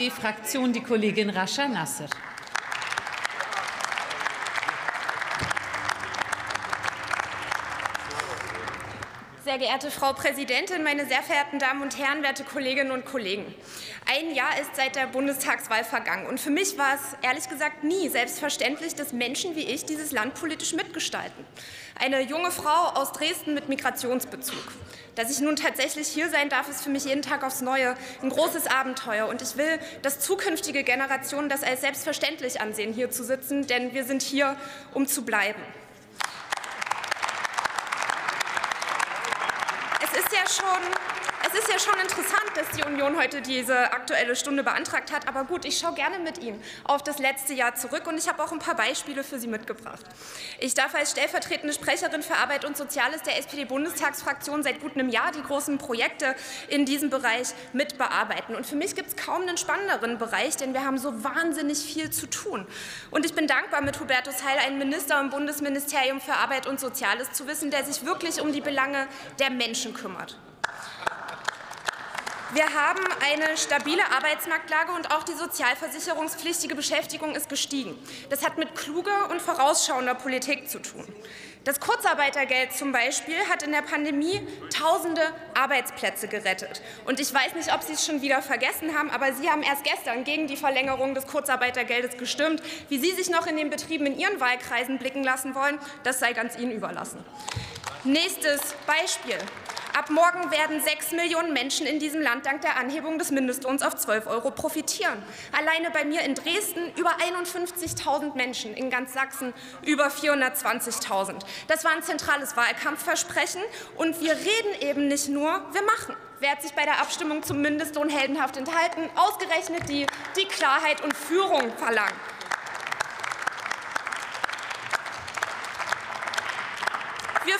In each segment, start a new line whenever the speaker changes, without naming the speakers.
Die Fraktion die Kollegin Rascha Nasser.
Sehr geehrte Frau Präsidentin, meine sehr verehrten Damen und Herren, werte Kolleginnen und Kollegen! Ein Jahr ist seit der Bundestagswahl vergangen. Und für mich war es ehrlich gesagt nie selbstverständlich, dass Menschen wie ich dieses Land politisch mitgestalten. Eine junge Frau aus Dresden mit Migrationsbezug. Dass ich nun tatsächlich hier sein darf, ist für mich jeden Tag aufs Neue ein großes Abenteuer. Und ich will, dass zukünftige Generationen das als selbstverständlich ansehen, hier zu sitzen, denn wir sind hier, um zu bleiben. Es ist ja schon es ist ja schon interessant, dass die Union heute diese Aktuelle Stunde beantragt hat. Aber gut, ich schaue gerne mit Ihnen auf das letzte Jahr zurück und ich habe auch ein paar Beispiele für Sie mitgebracht. Ich darf als stellvertretende Sprecherin für Arbeit und Soziales der SPD-Bundestagsfraktion seit gut einem Jahr die großen Projekte in diesem Bereich mit bearbeiten. Und für mich gibt es kaum einen spannenderen Bereich, denn wir haben so wahnsinnig viel zu tun. Und ich bin dankbar, mit Hubertus Heil einen Minister im Bundesministerium für Arbeit und Soziales zu wissen, der sich wirklich um die Belange der Menschen kümmert. Wir haben eine stabile Arbeitsmarktlage und auch die sozialversicherungspflichtige Beschäftigung ist gestiegen. Das hat mit kluger und vorausschauender Politik zu tun. Das Kurzarbeitergeld zum Beispiel hat in der Pandemie tausende Arbeitsplätze gerettet. Und ich weiß nicht, ob Sie es schon wieder vergessen haben, aber Sie haben erst gestern gegen die Verlängerung des Kurzarbeitergeldes gestimmt. Wie Sie sich noch in den Betrieben in Ihren Wahlkreisen blicken lassen wollen, das sei ganz Ihnen überlassen. Nächstes Beispiel. Ab morgen werden sechs Millionen Menschen in diesem Land dank der Anhebung des Mindestlohns auf 12 Euro profitieren. Alleine bei mir in Dresden über 51.000 Menschen, in ganz Sachsen über 420.000. Das war ein zentrales Wahlkampfversprechen. Und wir reden eben nicht nur, wir machen. Wer hat sich bei der Abstimmung zum Mindestlohn heldenhaft enthalten? Ausgerechnet die, die Klarheit und Führung verlangen.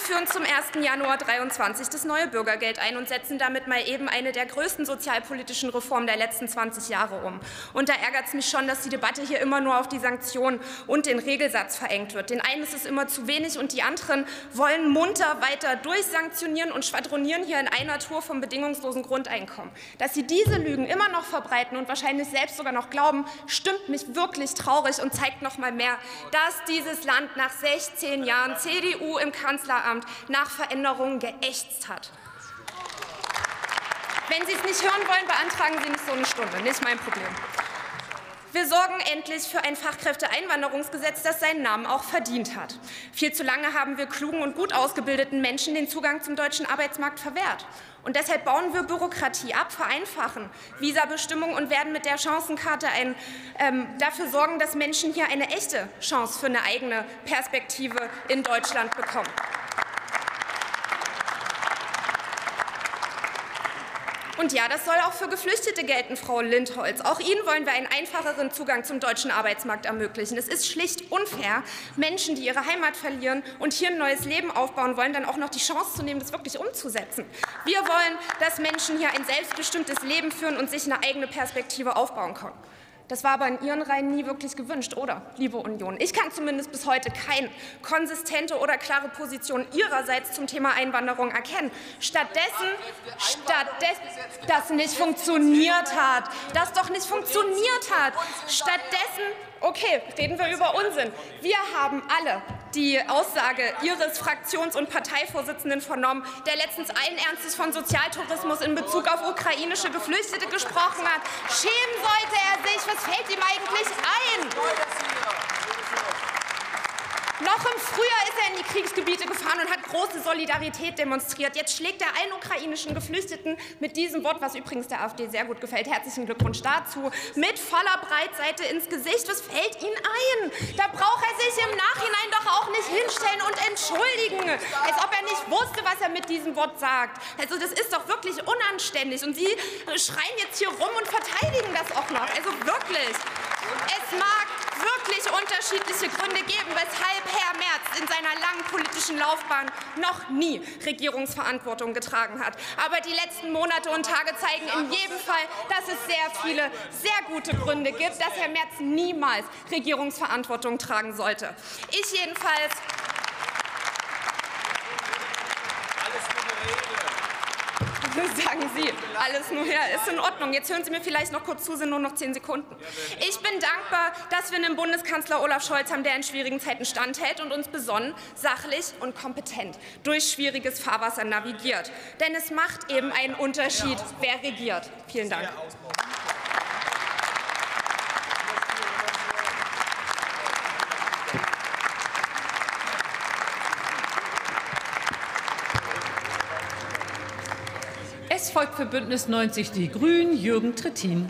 Führen zum 1. Januar 2023 das neue Bürgergeld ein und setzen damit mal eben eine der größten sozialpolitischen Reformen der letzten 20 Jahre um. Und da ärgert es mich schon, dass die Debatte hier immer nur auf die Sanktionen und den Regelsatz verengt wird. Den einen ist es immer zu wenig und die anderen wollen munter weiter durchsanktionieren und schwadronieren hier in einer Tour vom bedingungslosen Grundeinkommen. Dass sie diese Lügen immer noch verbreiten und wahrscheinlich selbst sogar noch glauben, stimmt mich wirklich traurig und zeigt noch mal mehr, dass dieses Land nach 16 Jahren CDU im Kanzleramt Kanzleramt nach Veränderungen geächtzt hat. Wenn Sie es nicht hören wollen, beantragen Sie nicht so eine Stunde. Nicht mein Problem. Wir sorgen endlich für ein Fachkräfteeinwanderungsgesetz, das seinen Namen auch verdient hat. Viel zu lange haben wir klugen und gut ausgebildeten Menschen den Zugang zum deutschen Arbeitsmarkt verwehrt. Und deshalb bauen wir Bürokratie ab, vereinfachen Visabestimmungen und werden mit der Chancenkarte ein, ähm, dafür sorgen, dass Menschen hier eine echte Chance für eine eigene Perspektive in Deutschland bekommen. Und ja, das soll auch für Geflüchtete gelten, Frau Lindholz. Auch Ihnen wollen wir einen einfacheren Zugang zum deutschen Arbeitsmarkt ermöglichen. Es ist schlicht unfair, Menschen, die ihre Heimat verlieren und hier ein neues Leben aufbauen wollen, dann auch noch die Chance zu nehmen, das wirklich umzusetzen. Wir wollen, dass Menschen hier ein selbstbestimmtes Leben führen und sich eine eigene Perspektive aufbauen können. Das war aber in Ihren Reihen nie wirklich gewünscht, oder, liebe Union? Ich kann zumindest bis heute keine konsistente oder klare Position Ihrerseits zum Thema Einwanderung erkennen. Stattdessen, stattdessen, das nicht funktioniert hat, das doch nicht funktioniert hat. Stattdessen Okay, reden wir über Unsinn. Wir haben alle die Aussage Ihres Fraktions- und Parteivorsitzenden vernommen, der letztens allen Ernstes von Sozialtourismus in Bezug auf ukrainische Geflüchtete gesprochen hat. Schämen sollte er sich. Was fällt ihm eigentlich ein? Noch im Frühjahr ist er in die Kriegsgebiete gefahren und hat große Solidarität demonstriert. Jetzt schlägt er allen ukrainischen Geflüchteten mit diesem Wort, was übrigens der AfD sehr gut gefällt, herzlichen Glückwunsch dazu, mit voller Breitseite ins Gesicht. Was fällt Ihnen ein? Da braucht er sich im Nachhinein hinstellen und entschuldigen, als ob er nicht wusste, was er mit diesem Wort sagt. Also das ist doch wirklich unanständig. Und Sie schreien jetzt hier rum und verteidigen das auch noch. Also wirklich. Es mag wirklich unterschiedliche Gründe geben, weshalb Herr Merz in seiner langen politischen Laufbahn noch nie Regierungsverantwortung getragen hat. Aber die letzten Monate und Tage zeigen in jedem Fall, dass es sehr viele sehr gute Gründe gibt, dass Herr Merz niemals Regierungsverantwortung tragen sollte. Ich jedenfalls Sagen Sie, alles nur her, ist in Ordnung. Jetzt hören Sie mir vielleicht noch kurz zu, sind nur noch zehn Sekunden. Ich bin dankbar, dass wir einen Bundeskanzler Olaf Scholz haben, der in schwierigen Zeiten standhält und uns besonnen, sachlich und kompetent durch schwieriges Fahrwasser navigiert. Denn es macht eben einen Unterschied, wer regiert. Vielen Dank.
Es folgt für Bündnis 90 Die Grünen Jürgen Trittin.